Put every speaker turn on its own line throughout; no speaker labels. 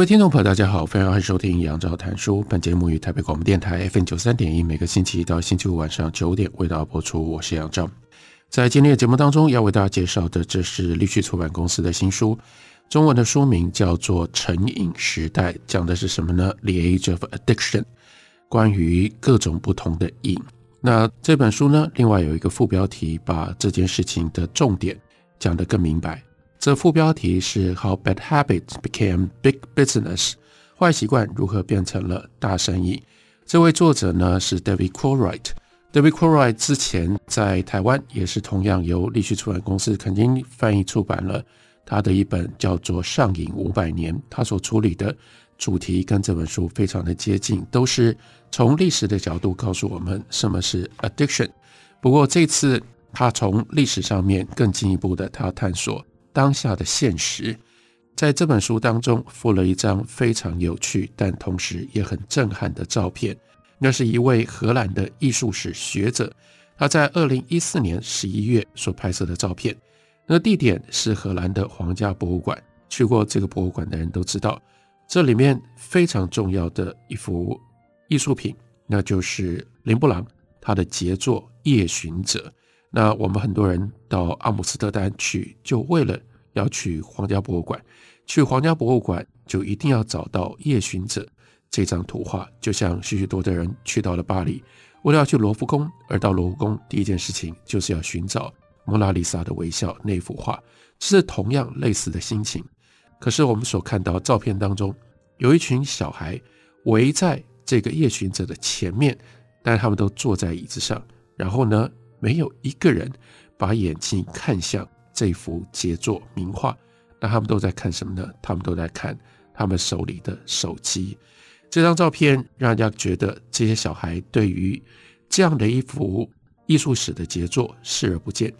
各位听众朋友，大家好，非常欢迎收听杨照谈书。本节目于台北广播电台 FM 九三点一，每个星期一到星期五晚上九点为大家播出。我是杨照。在今天的节目当中，要为大家介绍的，这是立旭出版公司的新书，中文的书名叫做《成瘾时代》，讲的是什么呢？The Age of Addiction，关于各种不同的瘾。那这本书呢，另外有一个副标题，把这件事情的重点讲得更明白。这副标题是 How Bad Habits Became Big Business，坏习惯如何变成了大生意。这位作者呢是 David Courtwright。David Courtwright 之前在台湾也是同样由立旭出版公司曾经翻译出版了他的一本叫做《上瘾五百年》，他所处理的主题跟这本书非常的接近，都是从历史的角度告诉我们什么是 addiction。不过这次他从历史上面更进一步的，他要探索。当下的现实，在这本书当中附了一张非常有趣，但同时也很震撼的照片。那是一位荷兰的艺术史学者，他在二零一四年十一月所拍摄的照片。那地点是荷兰的皇家博物馆。去过这个博物馆的人都知道，这里面非常重要的一幅艺术品，那就是林布朗他的杰作《夜巡者》。那我们很多人到阿姆斯特丹去，就为了要去皇家博物馆。去皇家博物馆就一定要找到《夜巡者》这张图画，就像许许多多的人去到了巴黎，为了要去罗浮宫，而到罗浮宫第一件事情就是要寻找《蒙娜丽莎的微笑》那幅画，是同样类似的心情。可是我们所看到照片当中，有一群小孩围在这个夜巡者的前面，但是他们都坐在椅子上，然后呢，没有一个人把眼睛看向这幅杰作名画，那他们都在看什么呢？他们都在看他们手里的手机。这张照片让人家觉得这些小孩对于这样的一幅艺术史的杰作视而不见。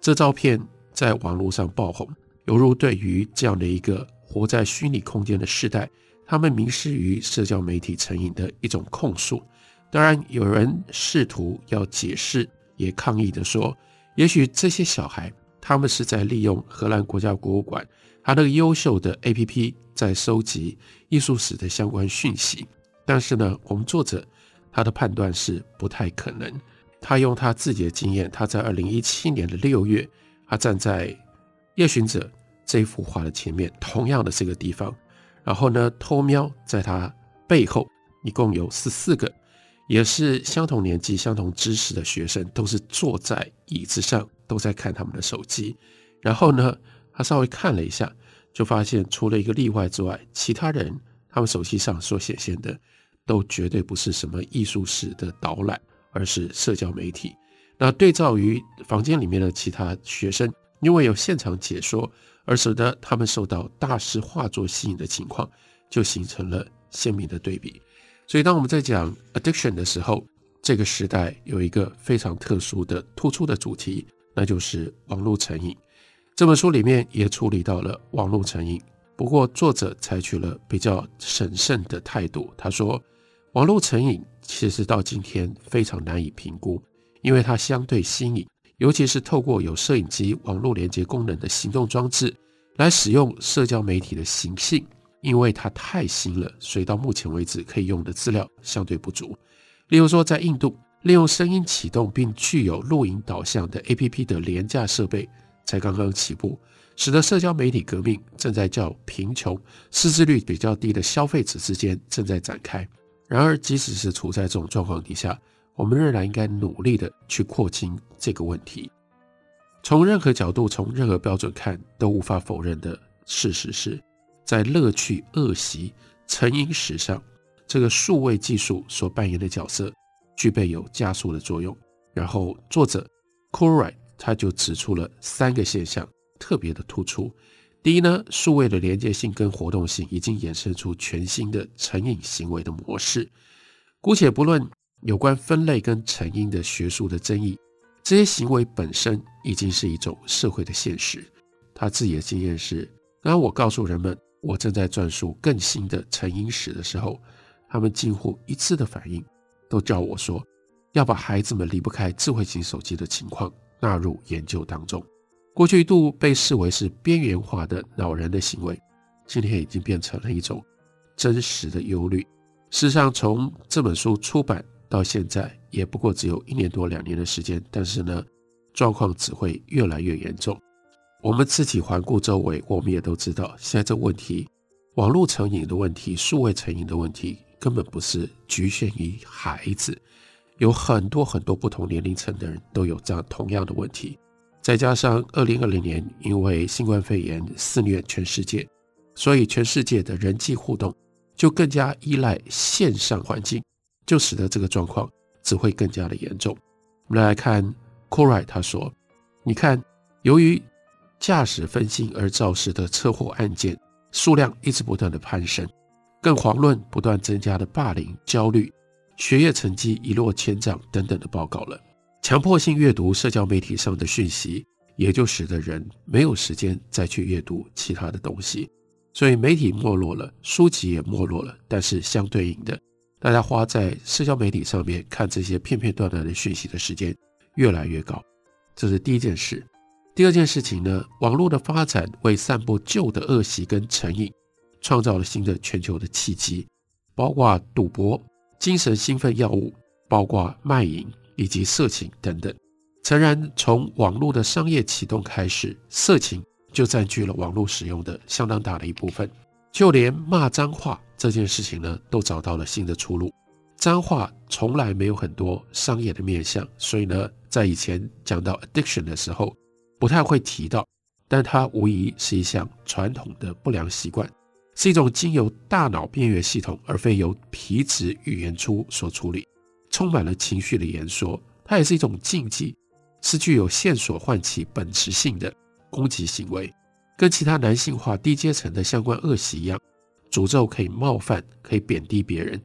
这照片在网络上爆红，犹如对于这样的一个活在虚拟空间的时代，他们迷失于社交媒体成瘾的一种控诉。当然，有人试图要解释。也抗议地说，也许这些小孩他们是在利用荷兰国家博物馆他那个优秀的 APP 在收集艺术史的相关讯息，但是呢，我们作者他的判断是不太可能。他用他自己的经验，他在二零一七年的六月，他站在《夜巡者》这幅画的前面，同样的这个地方，然后呢，偷瞄在他背后，一共有十四个。也是相同年纪、相同知识的学生，都是坐在椅子上，都在看他们的手机。然后呢，他稍微看了一下，就发现除了一个例外之外，其他人他们手机上所显现的，都绝对不是什么艺术史的导览，而是社交媒体。那对照于房间里面的其他学生，因为有现场解说，而使得他们受到大师画作吸引的情况，就形成了鲜明的对比。所以，当我们在讲 addiction 的时候，这个时代有一个非常特殊的、突出的主题，那就是网络成瘾。这本书里面也处理到了网络成瘾，不过作者采取了比较审慎的态度。他说，网络成瘾其实到今天非常难以评估，因为它相对新颖，尤其是透过有摄影机、网络连接功能的行动装置来使用社交媒体的行性。因为它太新了，所以到目前为止可以用的资料相对不足。例如说，在印度，利用声音启动并具有录影导向的 APP 的廉价设备才刚刚起步，使得社交媒体革命正在较贫穷、识字率比较低的消费者之间正在展开。然而，即使是处在这种状况底下，我们仍然应该努力的去扩清这个问题。从任何角度、从任何标准看，都无法否认的事实是。在乐趣、恶习、成瘾史上，这个数位技术所扮演的角色具备有加速的作用。然后，作者 Corrie 他就指出了三个现象，特别的突出。第一呢，数位的连接性跟活动性已经衍生出全新的成瘾行为的模式。姑且不论有关分类跟成因的学术的争议，这些行为本身已经是一种社会的现实。他自己的经验是，当我告诉人们我正在撰述更新的成因史的时候，他们近乎一致的反应都叫我说要把孩子们离不开智慧型手机的情况纳入研究当中。过去一度被视为是边缘化的恼人的行为，今天已经变成了一种真实的忧虑。事实上，从这本书出版到现在，也不过只有一年多两年的时间，但是呢，状况只会越来越严重。我们自己环顾周围，我们也都知道，现在这问题，网络成瘾的问题、数位成瘾的问题，根本不是局限于孩子，有很多很多不同年龄层的人都有这样同样的问题。再加上二零二零年因为新冠肺炎肆虐全世界，所以全世界的人际互动就更加依赖线上环境，就使得这个状况只会更加的严重。我们来看 Coray 他说：“你看，由于驾驶分心而肇事的车祸案件数量一直不断的攀升，更遑论不断增加的霸凌、焦虑、学业成绩一落千丈等等的报告了。”强迫性阅读社交媒体上的讯息，也就使得人没有时间再去阅读其他的东西，所以媒体没落了，书籍也没落了。但是相对应的，大家花在社交媒体上面看这些片片段段的讯息的时间越来越高，这是第一件事。第二件事情呢，网络的发展为散播旧的恶习跟成瘾创造了新的全球的契机，包括赌博、精神兴奋药物，包括卖淫。以及色情等等，诚然，从网络的商业启动开始，色情就占据了网络使用的相当大的一部分。就连骂脏话这件事情呢，都找到了新的出路。脏话从来没有很多商业的面向，所以呢，在以前讲到 addiction 的时候，不太会提到。但它无疑是一项传统的不良习惯，是一种经由大脑边缘系统，而非由皮质语言出所处理。充满了情绪的言说，它也是一种禁忌，是具有线索唤起本质性的攻击行为，跟其他男性化低阶层的相关恶习一样，诅咒可以冒犯，可以贬低别人。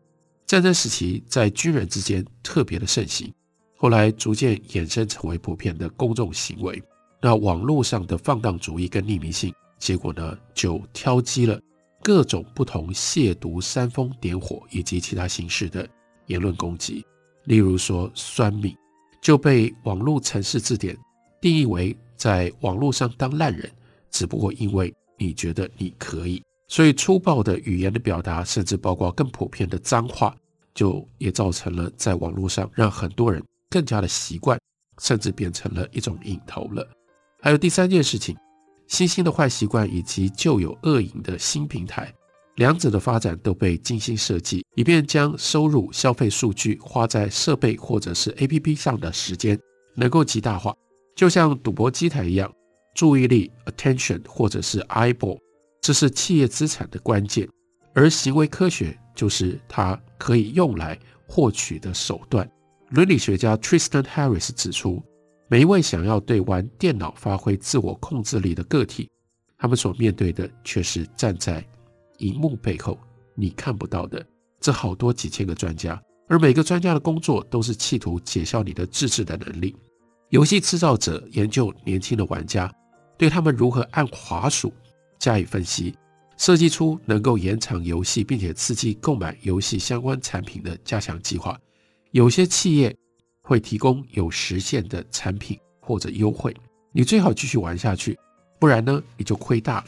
战争时期在军人之间特别的盛行，后来逐渐衍生成为普遍的公众行为。那网络上的放荡主义跟匿名性，结果呢，就挑机了各种不同亵渎、煽风点火以及其他形式的言论攻击。例如说，酸民就被网络城市字典定义为在网络上当烂人，只不过因为你觉得你可以，所以粗暴的语言的表达，甚至包括更普遍的脏话，就也造成了在网络上让很多人更加的习惯，甚至变成了一种瘾头了。还有第三件事情，新兴的坏习惯以及旧有恶瘾的新平台。两者的发展都被精心设计，以便将收入、消费数据花在设备或者是 APP 上的时间能够极大化，就像赌博机台一样，注意力 （attention） 或者是 eyeball，这是企业资产的关键，而行为科学就是它可以用来获取的手段。伦理学家 Tristan Harris 指出，每一位想要对玩电脑发挥自我控制力的个体，他们所面对的却是站在荧幕背后你看不到的这好多几千个专家，而每个专家的工作都是企图解消你的自制的能力。游戏制造者研究年轻的玩家，对他们如何按滑鼠加以分析，设计出能够延长游戏并且刺激购买游戏相关产品的加强计划。有些企业会提供有实现的产品或者优惠，你最好继续玩下去，不然呢你就亏大了。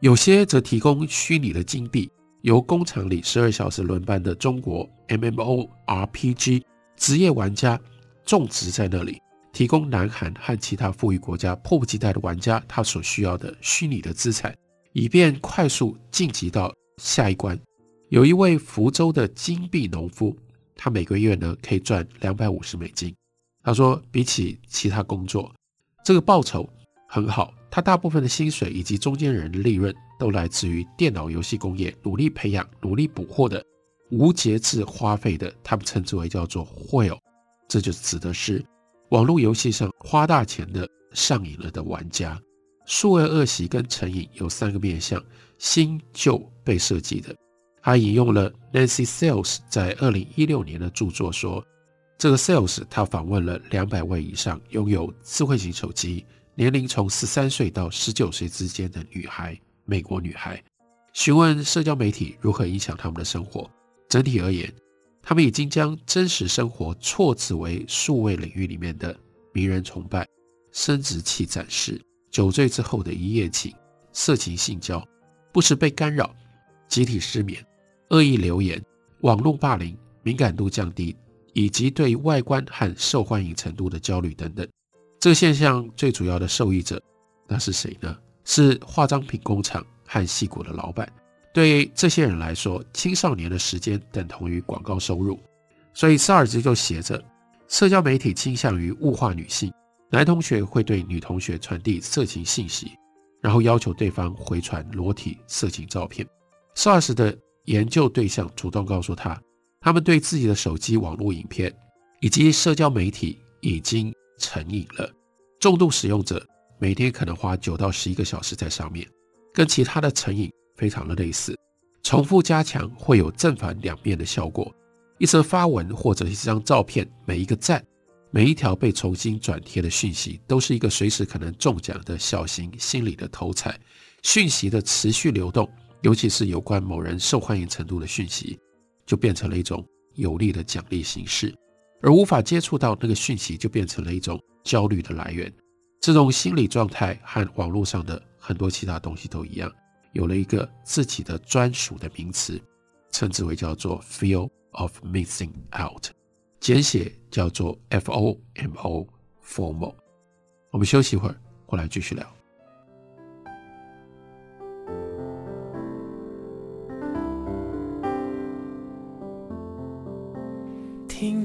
有些则提供虚拟的金币，由工厂里十二小时轮班的中国 MMORPG 职业玩家种植在那里，提供南韩和其他富裕国家迫不及待的玩家他所需要的虚拟的资产，以便快速晋级到下一关。有一位福州的金币农夫，他每个月呢可以赚两百五十美金。他说，比起其他工作，这个报酬很好。他大部分的薪水以及中间人的利润都来自于电脑游戏工业努力培养、努力捕获的无节制花费的，他们称之为叫做 whale，这就指的是网络游戏上花大钱的上瘾了的玩家。数位恶习跟成瘾有三个面向，新旧被设计的。他引用了 Nancy Sales 在二零一六年的著作说，这个 Sales 他访问了两百位以上拥有智慧型手机、年龄从十三岁到十九岁之间的女孩，美国女孩，询问社交媒体如何影响他们的生活。整体而言，他们已经将真实生活错置为数位领域里面的迷人崇拜、生殖器展示。酒醉之后的一夜情、色情性交、不时被干扰、集体失眠、恶意留言、网络霸凌、敏感度降低，以及对外观和受欢迎程度的焦虑等等。这个现象最主要的受益者，那是谁呢？是化妆品工厂和戏骨的老板。对这些人来说，青少年的时间等同于广告收入。所以，萨尔兹就写着：社交媒体倾向于物化女性。男同学会对女同学传递色情信息，然后要求对方回传裸体色情照片。SARS 的研究对象主动告诉他，他们对自己的手机网络影片以及社交媒体已经成瘾了。重度使用者每天可能花九到十一个小时在上面，跟其他的成瘾非常的类似。重复加强会有正反两面的效果。一则发文或者一张照片，每一个赞。每一条被重新转贴的讯息，都是一个随时可能中奖的小型心理的头彩。讯息的持续流动，尤其是有关某人受欢迎程度的讯息，就变成了一种有利的奖励形式。而无法接触到那个讯息，就变成了一种焦虑的来源。这种心理状态和网络上的很多其他东西都一样，有了一个自己的专属的名词，称之为叫做 “feel of missing out”。简写叫做 FOMO，FOMO。我们休息一会儿，过来继续聊。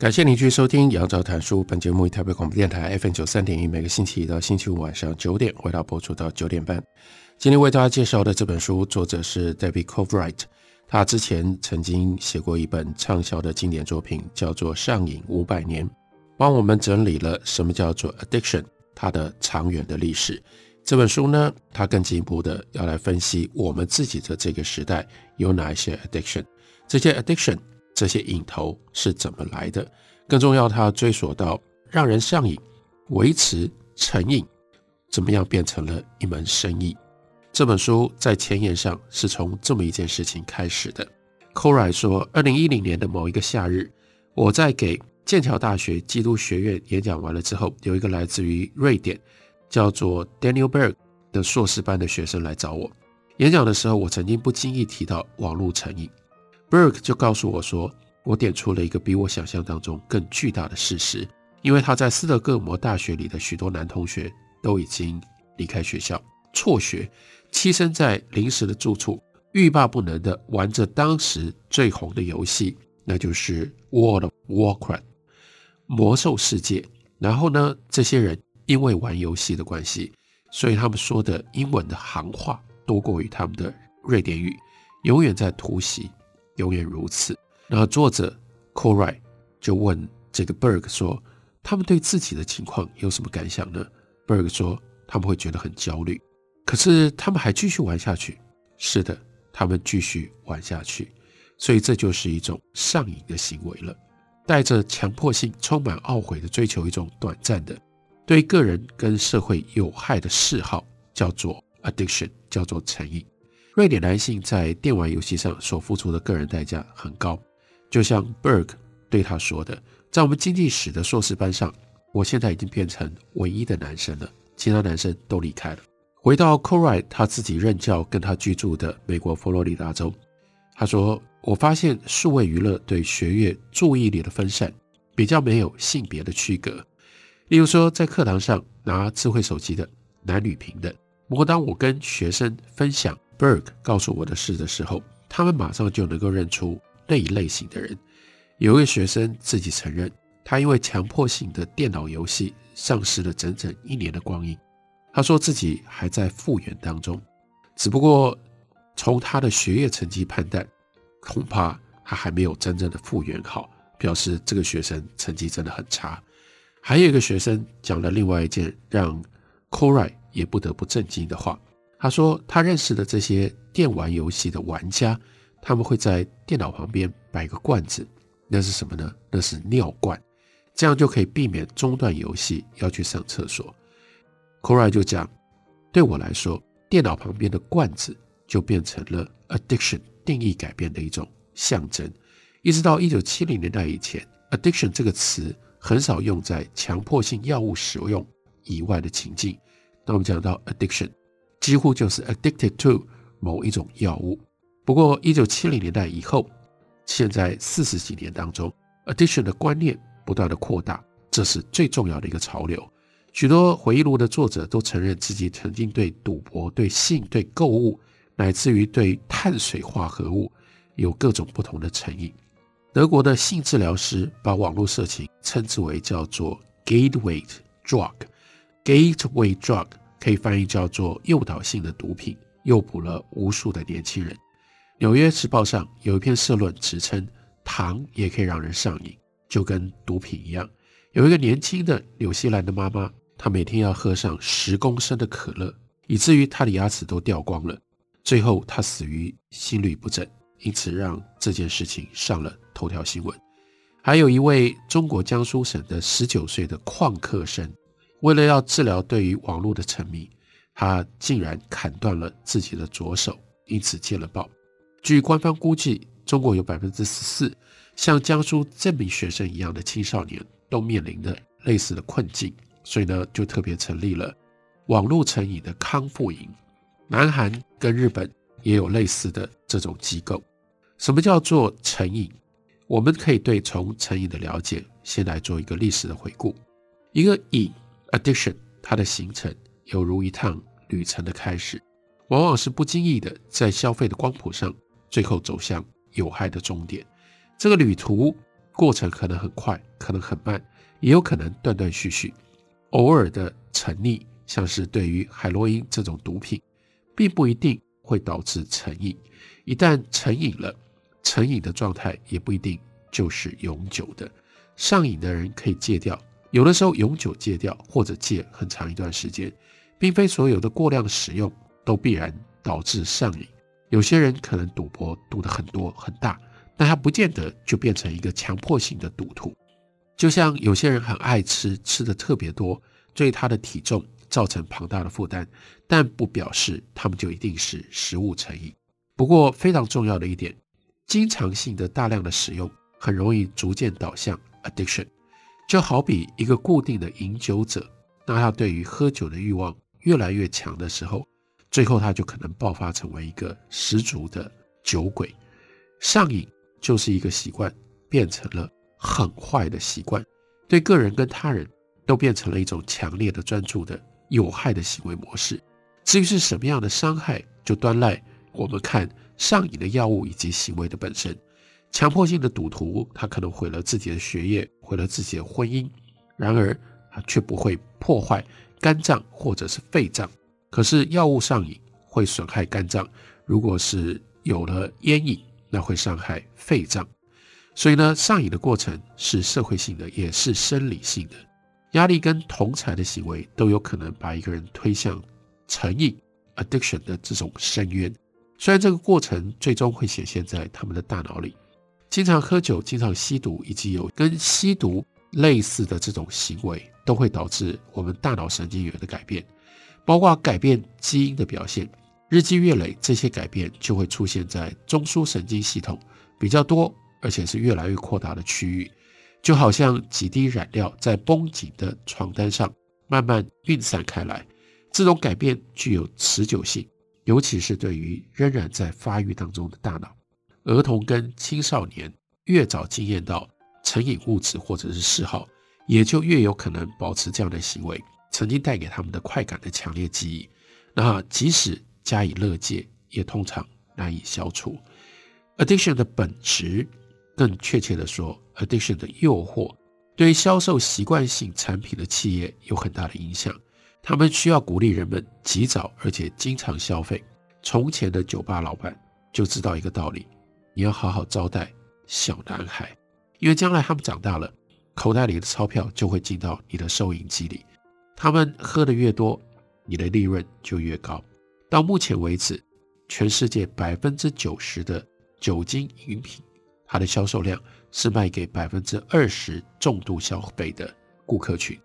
感谢您继续收听《杨照谈书》。本节目以台北广播电台 FM 九三点一，每个星期一到星期五晚上九点，回到播出到九点半。今天为大家介绍的这本书，作者是 David c o v r i g h t。他之前曾经写过一本畅销的经典作品，叫做《上瘾五百年》，帮我们整理了什么叫做 addiction，它的长远的历史。这本书呢，它更进一步的要来分析我们自己的这个时代有哪一些 addiction，这些 addiction。这些瘾头是怎么来的？更重要，它追索到让人上瘾、维持成瘾，怎么样变成了一门生意？这本书在前言上是从这么一件事情开始的。Covrite 说，二零一零年的某一个夏日，我在给剑桥大学基督学院演讲完了之后，有一个来自于瑞典叫做 Daniel Berg 的硕士班的学生来找我演讲的时候，我曾经不经意提到网络成瘾。Berg 就告诉我说，我点出了一个比我想象当中更巨大的事实，因为他在斯德哥尔摩大学里的许多男同学都已经离开学校辍学，栖身在临时的住处，欲罢不能地玩着当时最红的游戏，那就是 World of Warcraft 魔兽世界。然后呢，这些人因为玩游戏的关系，所以他们说的英文的行话多过于他们的瑞典语，永远在突袭。永远如此。然后作者 Cora 就问这个 Berg 说：“他们对自己的情况有什么感想呢？”Berg 说：“他们会觉得很焦虑，可是他们还继续玩下去。”是的，他们继续玩下去。所以这就是一种上瘾的行为了，带着强迫性、充满懊悔的追求一种短暂的、对个人跟社会有害的嗜好，叫做 addiction，叫做成瘾。瑞典男性在电玩游戏上所付出的个人代价很高，就像 Berg 对他说的：“在我们经济史的硕士班上，我现在已经变成唯一的男生了，其他男生都离开了。”回到 c o r i 他自己任教跟他居住的美国佛罗里达州，他说：“我发现数位娱乐对学业注意力的分散比较没有性别的区隔。例如说，在课堂上拿智慧手机的男女平等。不过，当我跟学生分享 Berg 告诉我的事的时候，他们马上就能够认出那一类型的人。有位学生自己承认，他因为强迫性的电脑游戏丧失了整整一年的光阴。他说自己还在复原当中，只不过从他的学业成绩判断，恐怕他还没有真正的复原好，表示这个学生成绩真的很差。还有一个学生讲了另外一件让 Koray 也不得不震惊的话。他说他认识的这些电玩游戏的玩家，他们会在电脑旁边摆个罐子。那是什么呢？那是尿罐，这样就可以避免中断游戏要去上厕所。Koray 就讲，对我来说，电脑旁边的罐子就变成了 addiction 定义改变的一种象征。一直到一九七零年代以前，addiction 这个词很少用在强迫性药物使用以外的情境。那我们讲到 addiction，几乎就是 addicted to 某一种药物。不过一九七零年代以后，现在四十几年当中，addiction 的观念不断的扩大，这是最重要的一个潮流。许多回忆录的作者都承认自己曾经对赌博、对性、对购物，乃至于对碳水化合物有各种不同的成瘾。德国的性治疗师把网络色情称之为叫做 gateway drug，gateway drug 可以翻译叫做诱导性的毒品，诱捕了无数的年轻人。《纽约时报》上有一篇社论，指称糖也可以让人上瘾，就跟毒品一样。有一个年轻的纽西兰的妈妈，她每天要喝上十公升的可乐，以至于她的牙齿都掉光了。最后，她死于心律不整，因此让这件事情上了头条新闻。还有一位中国江苏省的十九岁的旷课生，为了要治疗对于网络的沉迷，他竟然砍断了自己的左手，因此戒了暴。据官方估计，中国有百分之十四像江苏这名学生一样的青少年都面临着类似的困境，所以呢，就特别成立了网络成瘾的康复营。南韩跟日本也有类似的这种机构。什么叫做成瘾？我们可以对从成瘾的了解，先来做一个历史的回顾。一个瘾 addition，它的形成犹如一趟旅程的开始，往往是不经意的在消费的光谱上。最后走向有害的终点，这个旅途过程可能很快，可能很慢，也有可能断断续续。偶尔的沉溺，像是对于海洛因这种毒品，并不一定会导致成瘾。一旦成瘾了，成瘾的状态也不一定就是永久的。上瘾的人可以戒掉，有的时候永久戒掉，或者戒很长一段时间，并非所有的过量使用都必然导致上瘾。有些人可能赌博赌得很多很大，但他不见得就变成一个强迫性的赌徒。就像有些人很爱吃，吃得特别多，对他的体重造成庞大的负担，但不表示他们就一定是食物成瘾。不过非常重要的一点，经常性的大量的使用很容易逐渐导向 addiction。就好比一个固定的饮酒者，当他对于喝酒的欲望越来越强的时候。最后，他就可能爆发成为一个十足的酒鬼。上瘾就是一个习惯变成了很坏的习惯，对个人跟他人都变成了一种强烈的专注的有害的行为模式。至于是什么样的伤害，就端赖我们看上瘾的药物以及行为的本身。强迫性的赌徒，他可能毁了自己的学业，毁了自己的婚姻，然而他却不会破坏肝脏或者是肺脏。可是药物上瘾会损害肝脏，如果是有了烟瘾，那会伤害肺脏。所以呢，上瘾的过程是社会性的，也是生理性的。压力跟同侪的行为都有可能把一个人推向成瘾 （addiction） 的这种深渊。虽然这个过程最终会显现在他们的大脑里，经常喝酒、经常吸毒，以及有跟吸毒类似的这种行为，都会导致我们大脑神经元的改变。包括改变基因的表现，日积月累，这些改变就会出现在中枢神经系统比较多，而且是越来越扩大的区域，就好像几滴染料在绷紧的床单上慢慢运散开来。这种改变具有持久性，尤其是对于仍然在发育当中的大脑。儿童跟青少年越早经验到成瘾物质或者是嗜好，也就越有可能保持这样的行为。曾经带给他们的快感的强烈记忆，那即使加以乐戒，也通常难以消除。Addiction 的本质，更确切地说，Addiction 的诱惑，对销售习惯性产品的企业有很大的影响。他们需要鼓励人们及早而且经常消费。从前的酒吧老板就知道一个道理。你要好好招待小男孩，因为将来他们长大了，口袋里的钞票就会进到你的收银机里。他们喝得越多，你的利润就越高。到目前为止，全世界百分之九十的酒精饮品，它的销售量是卖给百分之二十重度消费的顾客群。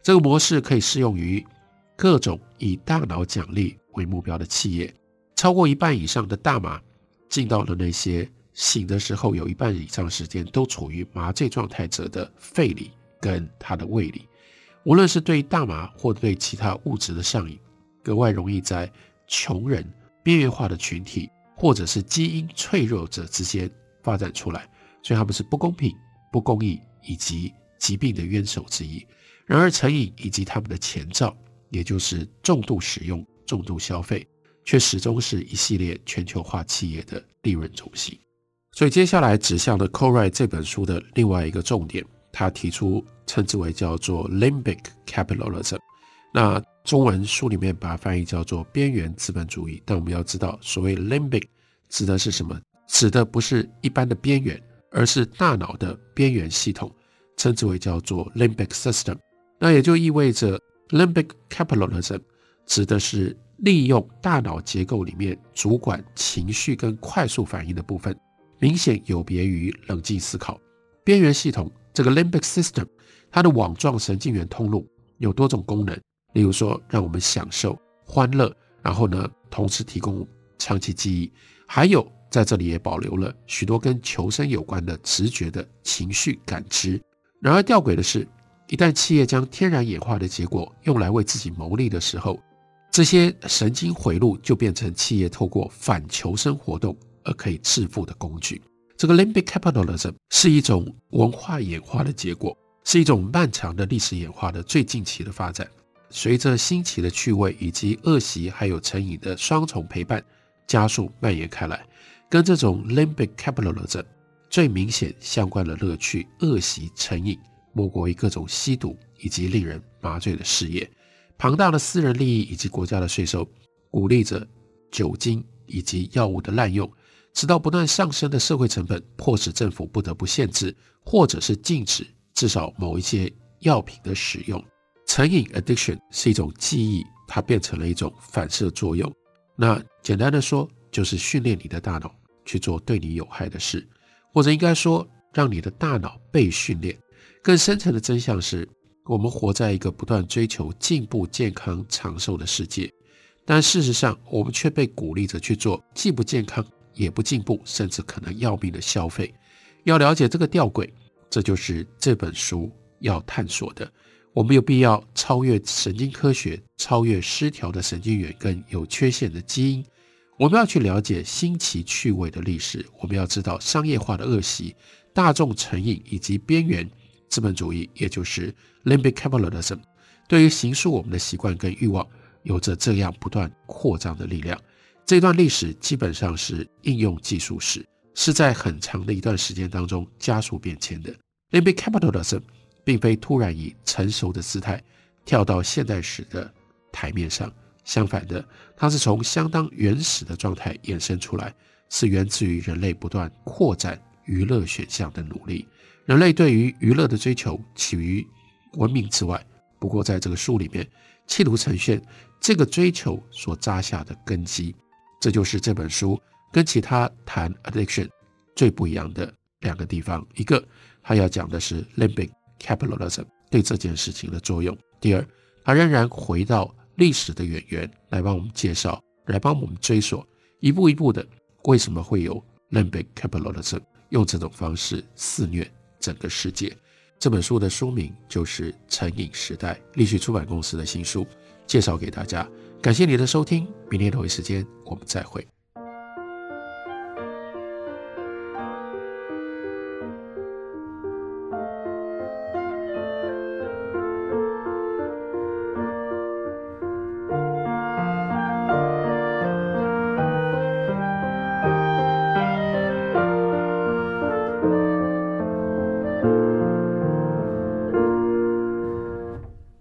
这个模式可以适用于各种以大脑奖励为目标的企业。超过一半以上的大麻。进到了那些醒的时候有一半以上时间都处于麻醉状态者的肺里跟他的胃里，无论是对大麻或对其他物质的上瘾，格外容易在穷人、边缘化的群体或者是基因脆弱者之间发展出来，所以他们是不公平、不公义以及疾病的渊藪之一。然而，成瘾以及他们的前兆，也就是重度使用、重度消费。却始终是一系列全球化企业的利润中心，所以接下来指向了 Co-Wright 这本书的另外一个重点，他提出称之为叫做 Limbic Capitalism，那中文书里面把它翻译叫做边缘资本主义。但我们要知道，所谓 Limbic 指的是什么？指的不是一般的边缘，而是大脑的边缘系统，称之为叫做 Limbic System。那也就意味着 Limbic Capitalism 指的是。利用大脑结构里面主管情绪跟快速反应的部分，明显有别于冷静思考。边缘系统这个 limbic system，它的网状神经元通路有多种功能，例如说让我们享受欢乐，然后呢，同时提供长期记忆，还有在这里也保留了许多跟求生有关的直觉的情绪感知。然而吊诡的是，一旦企业将天然演化的结果用来为自己牟利的时候，这些神经回路就变成企业透过反求生活动而可以致富的工具。这个 limbic capitalism 是一种文化演化的结果，是一种漫长的历史演化的最近期的发展。随着新奇的趣味以及恶习还有成瘾的双重陪伴，加速蔓延开来。跟这种 limbic capitalism 最明显相关的乐趣、恶习、成瘾，莫过于各种吸毒以及令人麻醉的事业。庞大的私人利益以及国家的税收，鼓励着酒精以及药物的滥用，直到不断上升的社会成本迫使政府不得不限制或者是禁止至少某一些药品的使用。成瘾 （addiction） 是一种记忆，它变成了一种反射作用。那简单的说，就是训练你的大脑去做对你有害的事，或者应该说，让你的大脑被训练。更深层的真相是。我们活在一个不断追求进步、健康、长寿的世界，但事实上，我们却被鼓励着去做既不健康也不进步，甚至可能要命的消费。要了解这个吊诡，这就是这本书要探索的。我们有必要超越神经科学，超越失调的神经元跟有缺陷的基因。我们要去了解新奇趣味的历史。我们要知道商业化的恶习、大众成瘾以及边缘。资本主义，也就是 limbic capitalism，对于形塑我们的习惯跟欲望，有着这样不断扩张的力量。这段历史基本上是应用技术史，是在很长的一段时间当中加速变迁的。limbic capitalism 并非突然以成熟的姿态跳到现代史的台面上，相反的，它是从相当原始的状态衍生出来，是源自于人类不断扩展娱乐选项的努力。人类对于娱乐的追求起于文明之外，不过在这个书里面，企图呈现这个追求所扎下的根基。这就是这本书跟其他谈 addiction 最不一样的两个地方。一个，他要讲的是 limbic capitalism 对这件事情的作用；第二，他仍然回到历史的远缘来帮我们介绍，来帮我们追索，一步一步的为什么会有 limbic capitalism 用这种方式肆虐。整个世界，这本书的书名就是《成瘾时代》，立讯出版公司的新书，介绍给大家。感谢你的收听，明天同一时间我们再会。